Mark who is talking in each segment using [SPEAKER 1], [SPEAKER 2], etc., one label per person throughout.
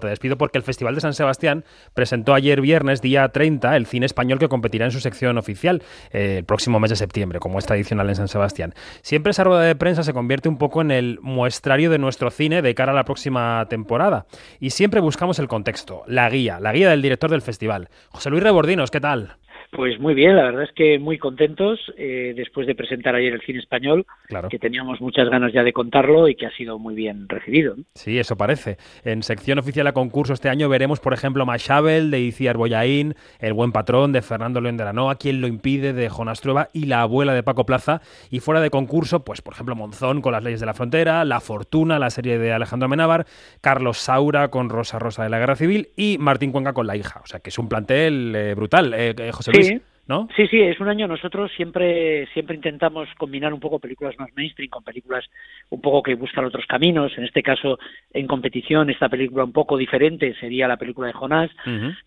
[SPEAKER 1] Te despido porque el Festival de San Sebastián presentó ayer viernes, día 30, el cine español que competirá en su sección oficial eh, el próximo mes de septiembre, como es tradicional en San Sebastián. Siempre esa rueda de prensa se convierte un poco en el muestrario de nuestro cine de cara a la próxima temporada. Y siempre buscamos el contexto, la guía, la guía del director del festival. José Luis Rebordinos, ¿qué tal?
[SPEAKER 2] Pues muy bien, la verdad es que muy contentos eh, después de presentar ayer el cine español, que teníamos muchas ganas ya de contarlo y que ha sido muy bien recibido.
[SPEAKER 1] Sí, eso parece. En sección oficial a concurso este año veremos, por ejemplo, Machabel de Iciar Boyaín, El buen patrón de Fernando León de la Noa, Quien lo impide de Jonas Trueba y La abuela de Paco Plaza. Y fuera de concurso, pues por ejemplo, Monzón con Las leyes de la frontera, La fortuna, la serie de Alejandro Amenábar, Carlos Saura con Rosa Rosa de la Guerra Civil y Martín Cuenca con La hija. O sea que es un plantel eh, brutal, eh, José Luis.
[SPEAKER 2] Sí. ¿No? Sí, sí, es un año. Nosotros siempre, siempre intentamos combinar un poco películas más mainstream con películas un poco que buscan otros caminos. En este caso, en competición, esta película un poco diferente sería la película de Jonás.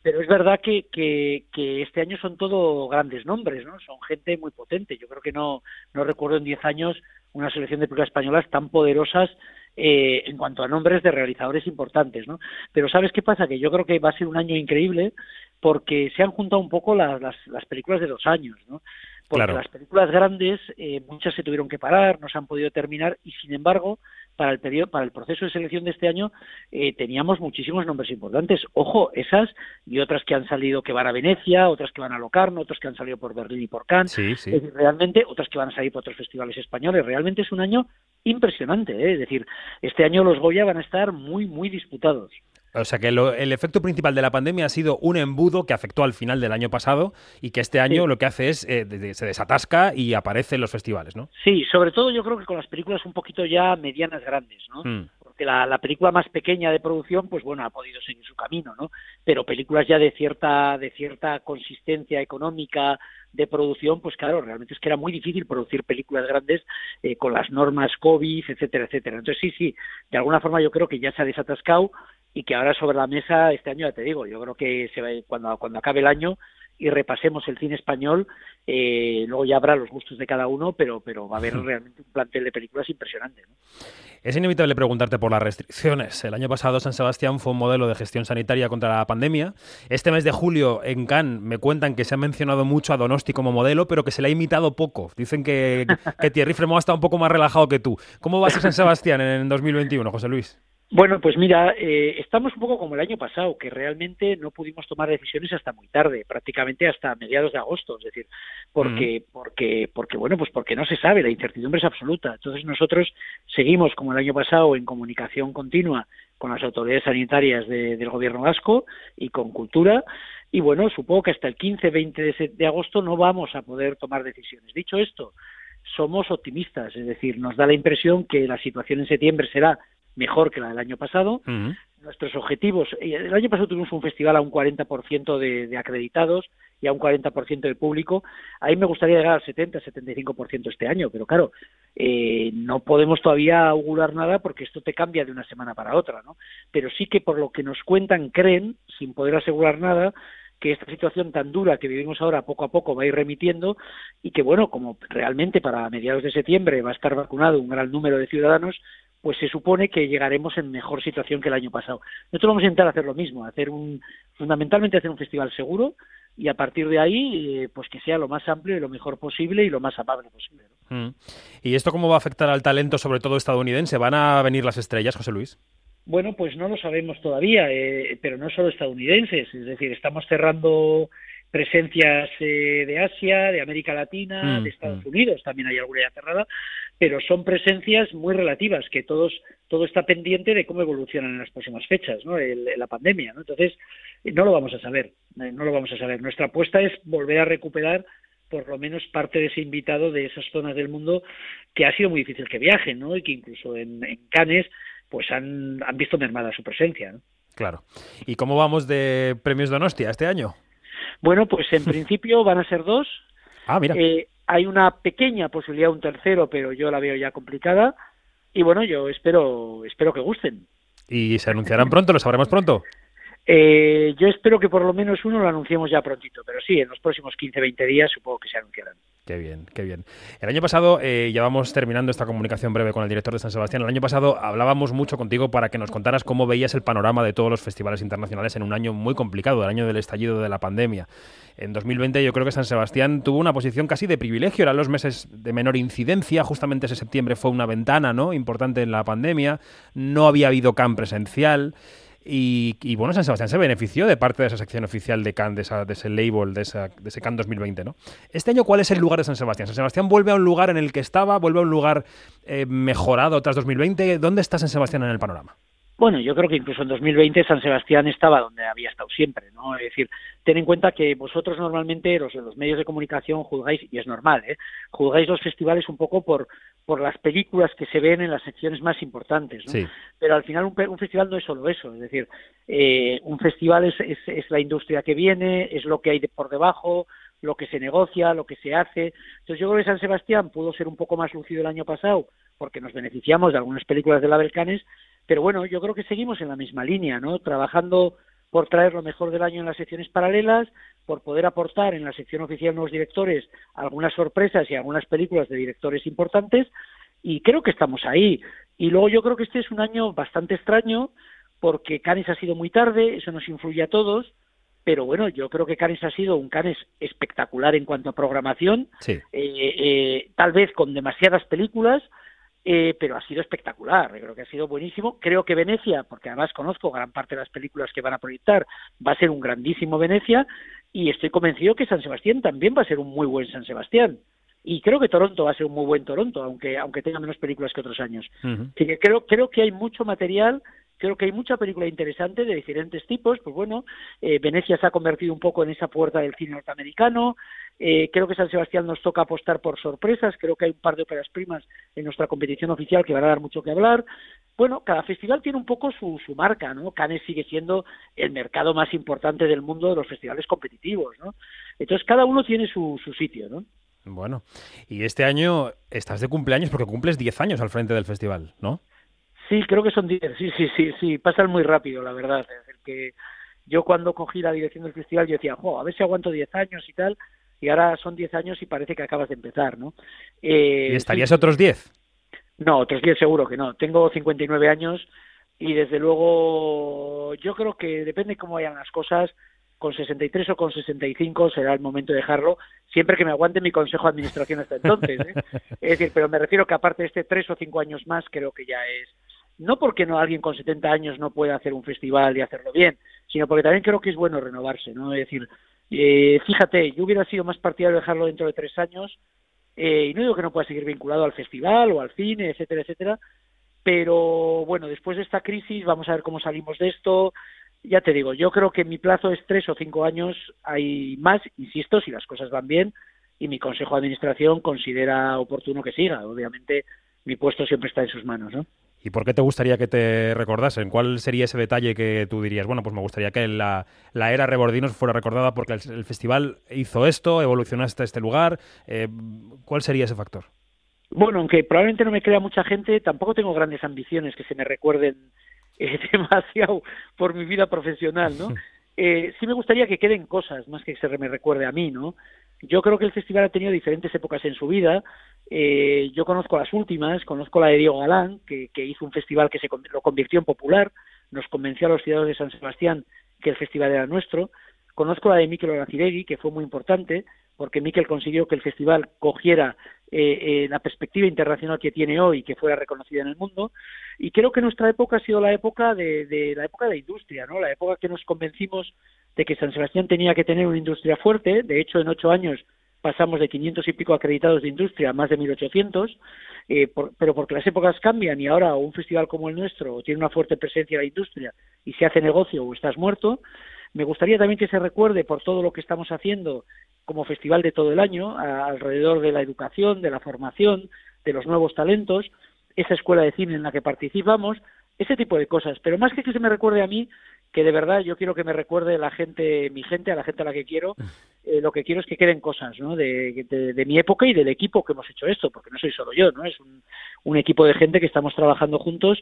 [SPEAKER 2] Pero es verdad que, que, que, este año son todo grandes nombres, ¿no? Son gente muy potente. Yo creo que no, no recuerdo en 10 años una selección de películas españolas tan poderosas eh, en cuanto a nombres de realizadores importantes, ¿no? Pero ¿sabes qué pasa? Que yo creo que va a ser un año increíble porque se han juntado un poco las, las, películas de dos años, ¿no? Porque las películas grandes, eh, muchas se tuvieron que parar, no se han podido terminar y sin embargo, para el periodo, para el proceso de selección de este año, eh, teníamos muchísimos nombres importantes. Ojo, esas y otras que han salido que van a Venecia, otras que van a Locarno, otras que han salido por Berlín y por Cannes.
[SPEAKER 1] Sí, sí.
[SPEAKER 2] realmente, otras que van a salir por otros festivales españoles. Realmente es un año impresionante, ¿eh? es decir, este año los Goya van a estar muy, muy disputados.
[SPEAKER 1] O sea que el efecto principal de la pandemia ha sido un embudo que afectó al final del año pasado y que este año lo que hace es eh, se desatasca y aparece en los festivales, ¿no?
[SPEAKER 2] Sí, sobre todo yo creo que con las películas un poquito ya medianas grandes, ¿no? Mm. Porque la, la, película más pequeña de producción, pues bueno, ha podido seguir su camino, ¿no? Pero películas ya de cierta de cierta consistencia económica de producción, pues claro, realmente es que era muy difícil producir películas grandes eh, con las normas COVID, etcétera, etcétera. Entonces sí, sí, de alguna forma yo creo que ya se ha desatascado y que ahora sobre la mesa este año ya te digo, yo creo que se va, cuando cuando acabe el año y repasemos el cine español, eh, luego ya habrá los gustos de cada uno, pero, pero va a haber realmente un plantel de películas impresionante.
[SPEAKER 1] Es inevitable preguntarte por las restricciones. El año pasado San Sebastián fue un modelo de gestión sanitaria contra la pandemia. Este mes de julio en Cannes me cuentan que se ha mencionado mucho a Donosti como modelo, pero que se le ha imitado poco. Dicen que, que Thierry Fremont está un poco más relajado que tú. ¿Cómo va a ser San Sebastián en 2021, José Luis?
[SPEAKER 2] Bueno, pues mira, eh, estamos un poco como el año pasado, que realmente no pudimos tomar decisiones hasta muy tarde, prácticamente hasta mediados de agosto, es decir, porque, porque, porque bueno, pues porque no se sabe, la incertidumbre es absoluta. Entonces nosotros seguimos como el año pasado en comunicación continua con las autoridades sanitarias del gobierno vasco y con cultura. Y bueno, supongo que hasta el 15-20 de, de agosto no vamos a poder tomar decisiones. Dicho esto, somos optimistas, es decir, nos da la impresión que la situación en septiembre será mejor que la del año pasado. Nuestros objetivos, eh, el año pasado tuvimos un festival a un 40% de, de acreditados y a un 40% de público. Ahí me gustaría llegar al 70-75% este año, pero claro, eh, no podemos todavía augurar nada porque esto te cambia de una semana para otra, ¿no? Pero sí que por lo que nos cuentan, creen, sin poder asegurar nada, que esta situación tan dura que vivimos ahora poco a poco va a ir remitiendo y que, bueno, como realmente para mediados de septiembre va a estar vacunado un gran número de ciudadanos, pues se supone que llegaremos en mejor situación que el año pasado. Nosotros vamos a intentar hacer lo mismo, hacer un, fundamentalmente hacer un festival seguro y a partir de ahí, eh, pues que sea lo más amplio y lo mejor posible y lo más amable posible.
[SPEAKER 1] Mm. ¿Y esto cómo va a afectar al talento, sobre todo estadounidense? ¿Van a venir las estrellas, José Luis?
[SPEAKER 2] Bueno, pues no lo sabemos todavía, eh, pero no solo estadounidenses, es decir, estamos cerrando presencias eh, de Asia, de América Latina, mm, de Estados mm. Unidos, también hay alguna ya cerrada, pero son presencias muy relativas, que todos todo está pendiente de cómo evolucionan en las próximas fechas, ¿no? la pandemia, ¿no? Entonces, no lo vamos a saber, eh, no lo vamos a saber. Nuestra apuesta es volver a recuperar por lo menos parte de ese invitado de esas zonas del mundo que ha sido muy difícil que viajen, ¿no? Y que incluso en, en Cannes pues han, han visto mermada su presencia, ¿no?
[SPEAKER 1] Claro. ¿Y cómo vamos de premios Donostia este año?
[SPEAKER 2] Bueno, pues en principio van a ser dos.
[SPEAKER 1] Ah, mira.
[SPEAKER 2] Eh, hay una pequeña posibilidad de un tercero, pero yo la veo ya complicada. Y bueno, yo espero, espero que gusten.
[SPEAKER 1] ¿Y se anunciarán pronto? ¿Lo sabremos pronto?
[SPEAKER 2] Eh, yo espero que por lo menos uno lo anunciemos ya prontito, pero sí, en los próximos 15-20 días supongo que se anunciarán.
[SPEAKER 1] Qué bien, qué bien. El año pasado, eh, ya vamos terminando esta comunicación breve con el director de San Sebastián. El año pasado hablábamos mucho contigo para que nos contaras cómo veías el panorama de todos los festivales internacionales en un año muy complicado, el año del estallido de la pandemia. En 2020 yo creo que San Sebastián tuvo una posición casi de privilegio, eran los meses de menor incidencia, justamente ese septiembre fue una ventana ¿no? importante en la pandemia, no había habido CAM presencial. Y, bueno, San Sebastián se benefició de parte de esa sección oficial de Cannes, de, ese label, de, ese Cannes 2020, ¿no? Este año, ¿cuál es el lugar de San Sebastián? ¿San Sebastián vuelve a un lugar en el que estaba? ¿Vuelve a un lugar eh, mejorado tras 2020? ¿Dónde está San Sebastián en el panorama?
[SPEAKER 2] Bueno, yo creo que incluso en 2020 San Sebastián estaba donde había estado siempre, ¿no? Es decir, ten en cuenta que vosotros normalmente, los, los medios de comunicación, juzgáis, y es normal, ¿eh? Juzgáis los festivales un poco por, por las películas que se ven en las secciones más importantes, ¿no? Pero al final un, festival no es solo eso, es decir, eh, un festival es, es, es, la industria que viene, es lo que hay de, por debajo, lo que se negocia, lo que se hace. Entonces yo creo que San Sebastián pudo ser un poco más lucido el año pasado porque nos beneficiamos de algunas películas de la Belcanes, pero bueno, yo creo que seguimos en la misma línea, ¿no? Trabajando por traer lo mejor del año en las secciones paralelas, por poder aportar en la sección oficial nuevos directores algunas sorpresas y algunas películas de directores importantes, y creo que estamos ahí. Y luego yo creo que este es un año bastante extraño, porque Canes ha sido muy tarde, eso nos influye a todos, pero bueno, yo creo que Canes ha sido un Canes espectacular en cuanto a programación,
[SPEAKER 1] sí.
[SPEAKER 2] eh, eh, tal vez con demasiadas películas, eh, pero ha sido espectacular, creo que ha sido buenísimo. Creo que Venecia, porque además conozco gran parte de las películas que van a proyectar, va a ser un grandísimo Venecia y estoy convencido que San Sebastián también va a ser un muy buen San Sebastián. Y creo que Toronto va a ser un muy buen Toronto, aunque, aunque tenga menos películas que otros años. Así que creo, creo que hay mucho material creo que hay mucha película interesante de diferentes tipos. Pues bueno, eh, Venecia se ha convertido un poco en esa puerta del cine norteamericano. Eh, creo que San Sebastián nos toca apostar por sorpresas. Creo que hay un par de óperas primas en nuestra competición oficial que van a dar mucho que hablar. Bueno, cada festival tiene un poco su, su marca, ¿no? Cannes sigue siendo el mercado más importante del mundo de los festivales competitivos, ¿no? Entonces cada uno tiene su, su sitio, ¿no?
[SPEAKER 1] Bueno, y este año estás de cumpleaños porque cumples 10 años al frente del festival, ¿no?
[SPEAKER 2] Sí, creo que son 10, sí, sí, sí, sí, pasan muy rápido, la verdad. Es decir, que yo cuando cogí la dirección del festival yo decía, jo, a ver si aguanto 10 años y tal, y ahora son 10 años y parece que acabas de empezar, ¿no?
[SPEAKER 1] Eh, ¿Y estarías otros 10?
[SPEAKER 2] No, otros 10 seguro que no. Tengo 59 años y desde luego yo creo que depende cómo vayan las cosas, con 63 o con 65 será el momento de dejarlo, siempre que me aguante mi consejo de administración hasta entonces. ¿eh? es decir, pero me refiero que aparte de este 3 o 5 años más, creo que ya es no porque no alguien con 70 años no pueda hacer un festival y hacerlo bien, sino porque también creo que es bueno renovarse, ¿no? Es decir, eh, fíjate, yo hubiera sido más partidario de dejarlo dentro de tres años, eh, y no digo que no pueda seguir vinculado al festival o al cine, etcétera, etcétera, pero bueno, después de esta crisis vamos a ver cómo salimos de esto. Ya te digo, yo creo que mi plazo es tres o cinco años, hay más, insisto, si las cosas van bien, y mi consejo de administración considera oportuno que siga. Obviamente, mi puesto siempre está en sus manos, ¿no?
[SPEAKER 1] ¿Y por qué te gustaría que te recordasen? ¿Cuál sería ese detalle que tú dirías? Bueno, pues me gustaría que la, era Rebordinos fuera recordada porque el, festival hizo esto, evolucionó hasta este lugar. Eh, ¿Cuál sería ese factor?
[SPEAKER 2] Bueno, aunque probablemente no me crea mucha gente, tampoco tengo grandes ambiciones que se me recuerden eh, demasiado por mi vida profesional, ¿no? Eh, sí me gustaría que queden cosas más que se me recuerde a mí, ¿no? Yo creo que el festival ha tenido diferentes épocas en su vida. Eh, yo conozco las últimas, conozco la de Diego Galán, que, hizo un festival que se lo convirtió en popular, nos convenció a los ciudadanos de San Sebastián que el festival era nuestro. Conozco la de Miquel Oraciregui, que fue muy importante, porque Miquel consiguió que el festival cogiera eh, eh, la perspectiva internacional que tiene hoy que fuera reconocida en el mundo. Y creo que nuestra época ha sido la época de, de la época de la industria, ¿no? La época que nos convencimos de que San Sebastián tenía que tener una industria fuerte. De hecho, en ocho años pasamos de 500 y pico acreditados de industria a más de 1.800, eh, pero porque las épocas cambian y ahora un festival como el nuestro tiene una fuerte presencia en la industria y se hace negocio o estás muerto, me gustaría también que se recuerde por todo lo que estamos haciendo como festival de todo el año, alrededor de la educación, de la formación, de los nuevos talentos, esa escuela de cine en la que participamos, ese tipo de cosas. Pero más que que se me recuerde a mí, que de verdad yo quiero que me recuerde la gente, mi gente, a la gente a la que quiero, eh, lo que quiero es que queden cosas, ¿no? De, de, mi época y del equipo que hemos hecho esto, porque no soy solo yo, ¿no? Es un, un equipo de gente que estamos trabajando juntos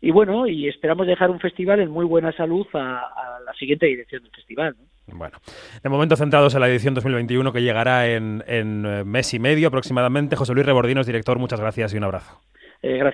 [SPEAKER 2] y bueno, y esperamos dejar un festival en muy buena salud a, a la siguiente dirección del festival, ¿no?
[SPEAKER 1] Bueno, de momento centrados en la edición 2021 que llegará en, en mes y medio aproximadamente. José Luis Rebordinos, director, muchas gracias y un abrazo.
[SPEAKER 2] gracias.